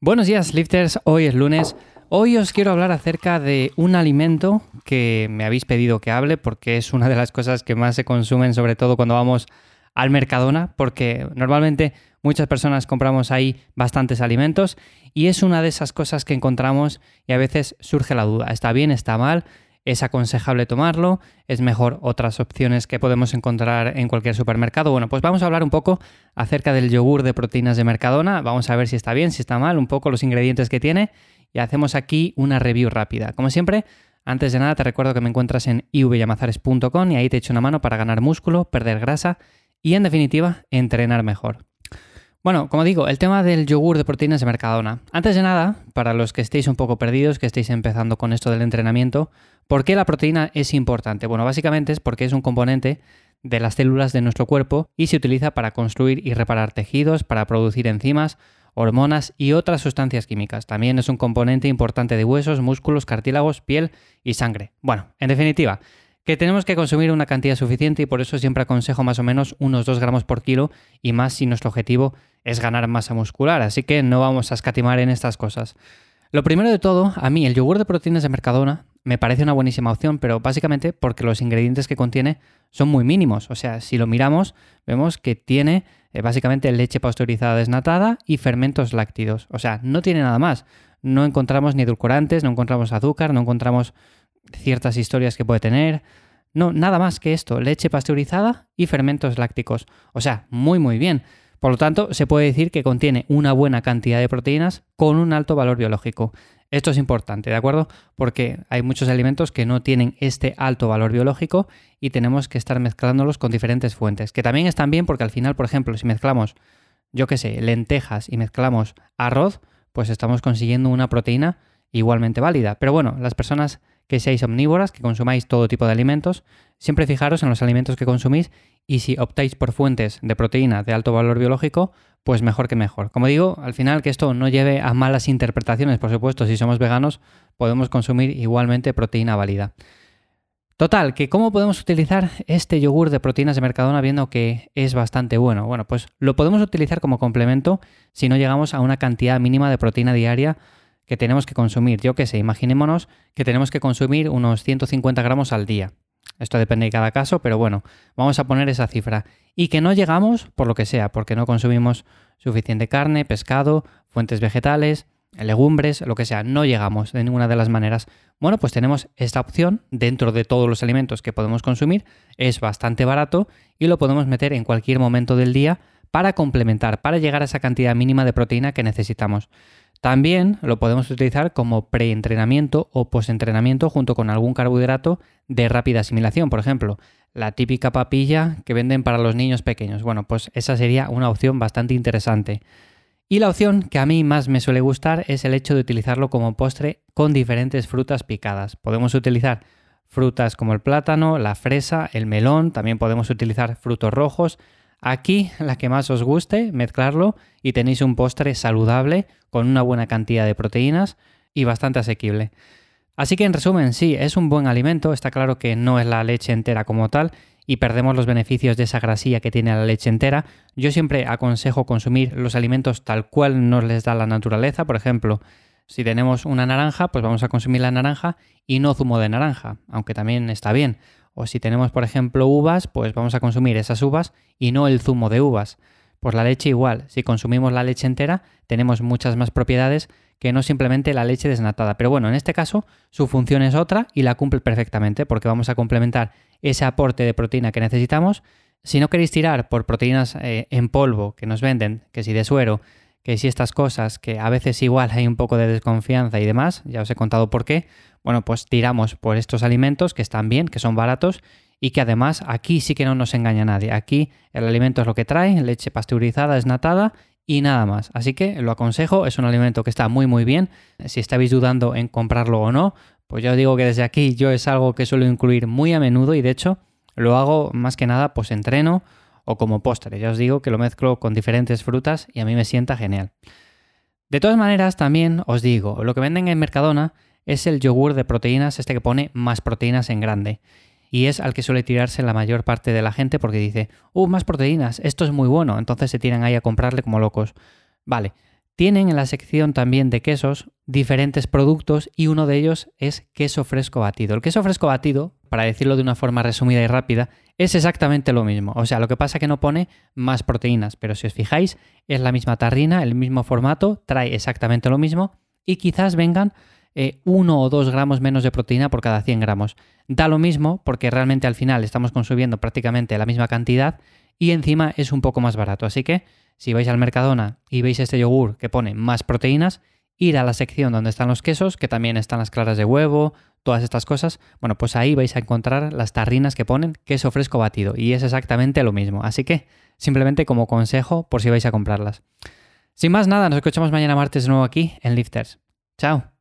Buenos días, lifters. Hoy es lunes. Hoy os quiero hablar acerca de un alimento que me habéis pedido que hable porque es una de las cosas que más se consumen, sobre todo cuando vamos al Mercadona, porque normalmente muchas personas compramos ahí bastantes alimentos y es una de esas cosas que encontramos y a veces surge la duda, ¿está bien, está mal? ¿Es aconsejable tomarlo? ¿Es mejor otras opciones que podemos encontrar en cualquier supermercado? Bueno, pues vamos a hablar un poco acerca del yogur de proteínas de Mercadona. Vamos a ver si está bien, si está mal, un poco los ingredientes que tiene y hacemos aquí una review rápida. Como siempre, antes de nada te recuerdo que me encuentras en ivyamazares.com y ahí te echo una mano para ganar músculo, perder grasa y en definitiva entrenar mejor. Bueno, como digo, el tema del yogur de proteínas de Mercadona. Antes de nada, para los que estéis un poco perdidos, que estéis empezando con esto del entrenamiento, ¿por qué la proteína es importante? Bueno, básicamente es porque es un componente de las células de nuestro cuerpo y se utiliza para construir y reparar tejidos, para producir enzimas, hormonas y otras sustancias químicas. También es un componente importante de huesos, músculos, cartílagos, piel y sangre. Bueno, en definitiva, que tenemos que consumir una cantidad suficiente y por eso siempre aconsejo más o menos unos 2 gramos por kilo y más si nuestro objetivo es ganar masa muscular, así que no vamos a escatimar en estas cosas. Lo primero de todo, a mí el yogur de proteínas de Mercadona me parece una buenísima opción, pero básicamente porque los ingredientes que contiene son muy mínimos. O sea, si lo miramos, vemos que tiene eh, básicamente leche pasteurizada desnatada y fermentos láctidos. O sea, no tiene nada más. No encontramos ni edulcorantes, no encontramos azúcar, no encontramos ciertas historias que puede tener. No, nada más que esto, leche pasteurizada y fermentos lácticos. O sea, muy muy bien. Por lo tanto, se puede decir que contiene una buena cantidad de proteínas con un alto valor biológico. Esto es importante, ¿de acuerdo? Porque hay muchos alimentos que no tienen este alto valor biológico y tenemos que estar mezclándolos con diferentes fuentes, que también están bien porque al final, por ejemplo, si mezclamos, yo qué sé, lentejas y mezclamos arroz, pues estamos consiguiendo una proteína igualmente válida. Pero bueno, las personas que seáis omnívoras, que consumáis todo tipo de alimentos, siempre fijaros en los alimentos que consumís y si optáis por fuentes de proteína de alto valor biológico, pues mejor que mejor. Como digo, al final que esto no lleve a malas interpretaciones, por supuesto, si somos veganos podemos consumir igualmente proteína válida. Total, que cómo podemos utilizar este yogur de proteínas de Mercadona viendo que es bastante bueno. Bueno, pues lo podemos utilizar como complemento si no llegamos a una cantidad mínima de proteína diaria que tenemos que consumir. Yo qué sé, imaginémonos que tenemos que consumir unos 150 gramos al día. Esto depende de cada caso, pero bueno, vamos a poner esa cifra. Y que no llegamos por lo que sea, porque no consumimos suficiente carne, pescado, fuentes vegetales, legumbres, lo que sea, no llegamos de ninguna de las maneras. Bueno, pues tenemos esta opción dentro de todos los alimentos que podemos consumir, es bastante barato y lo podemos meter en cualquier momento del día para complementar, para llegar a esa cantidad mínima de proteína que necesitamos. También lo podemos utilizar como preentrenamiento o postentrenamiento junto con algún carbohidrato de rápida asimilación, por ejemplo, la típica papilla que venden para los niños pequeños. Bueno, pues esa sería una opción bastante interesante. Y la opción que a mí más me suele gustar es el hecho de utilizarlo como postre con diferentes frutas picadas. Podemos utilizar frutas como el plátano, la fresa, el melón, también podemos utilizar frutos rojos, Aquí la que más os guste, mezclarlo y tenéis un postre saludable con una buena cantidad de proteínas y bastante asequible. Así que en resumen, sí, es un buen alimento, está claro que no es la leche entera como tal y perdemos los beneficios de esa grasilla que tiene la leche entera. Yo siempre aconsejo consumir los alimentos tal cual nos les da la naturaleza, por ejemplo, si tenemos una naranja, pues vamos a consumir la naranja y no zumo de naranja, aunque también está bien. O si tenemos, por ejemplo, uvas, pues vamos a consumir esas uvas y no el zumo de uvas. Pues la leche igual, si consumimos la leche entera, tenemos muchas más propiedades que no simplemente la leche desnatada. Pero bueno, en este caso su función es otra y la cumple perfectamente porque vamos a complementar ese aporte de proteína que necesitamos. Si no queréis tirar por proteínas eh, en polvo que nos venden, que si de suero, que si estas cosas, que a veces igual hay un poco de desconfianza y demás, ya os he contado por qué, bueno, pues tiramos por estos alimentos que están bien, que son baratos y que además aquí sí que no nos engaña nadie. Aquí el alimento es lo que trae, leche pasteurizada, desnatada y nada más. Así que lo aconsejo, es un alimento que está muy muy bien. Si estáis dudando en comprarlo o no, pues ya os digo que desde aquí yo es algo que suelo incluir muy a menudo y de hecho lo hago más que nada pues entreno o como postre. Ya os digo que lo mezclo con diferentes frutas y a mí me sienta genial. De todas maneras, también os digo, lo que venden en Mercadona es el yogur de proteínas, este que pone más proteínas en grande. Y es al que suele tirarse la mayor parte de la gente porque dice, uh, más proteínas, esto es muy bueno, entonces se tiran ahí a comprarle como locos. Vale, tienen en la sección también de quesos diferentes productos y uno de ellos es queso fresco batido. El queso fresco batido, para decirlo de una forma resumida y rápida, es exactamente lo mismo. O sea, lo que pasa es que no pone más proteínas, pero si os fijáis, es la misma tarrina, el mismo formato, trae exactamente lo mismo y quizás vengan eh, uno o dos gramos menos de proteína por cada 100 gramos. Da lo mismo porque realmente al final estamos consumiendo prácticamente la misma cantidad y encima es un poco más barato. Así que si vais al Mercadona y veis este yogur que pone más proteínas, ir a la sección donde están los quesos, que también están las claras de huevo, todas estas cosas, bueno, pues ahí vais a encontrar las tarrinas que ponen queso fresco batido y es exactamente lo mismo. Así que simplemente como consejo por si vais a comprarlas. Sin más nada, nos escuchamos mañana martes de nuevo aquí en Lifters. Chao.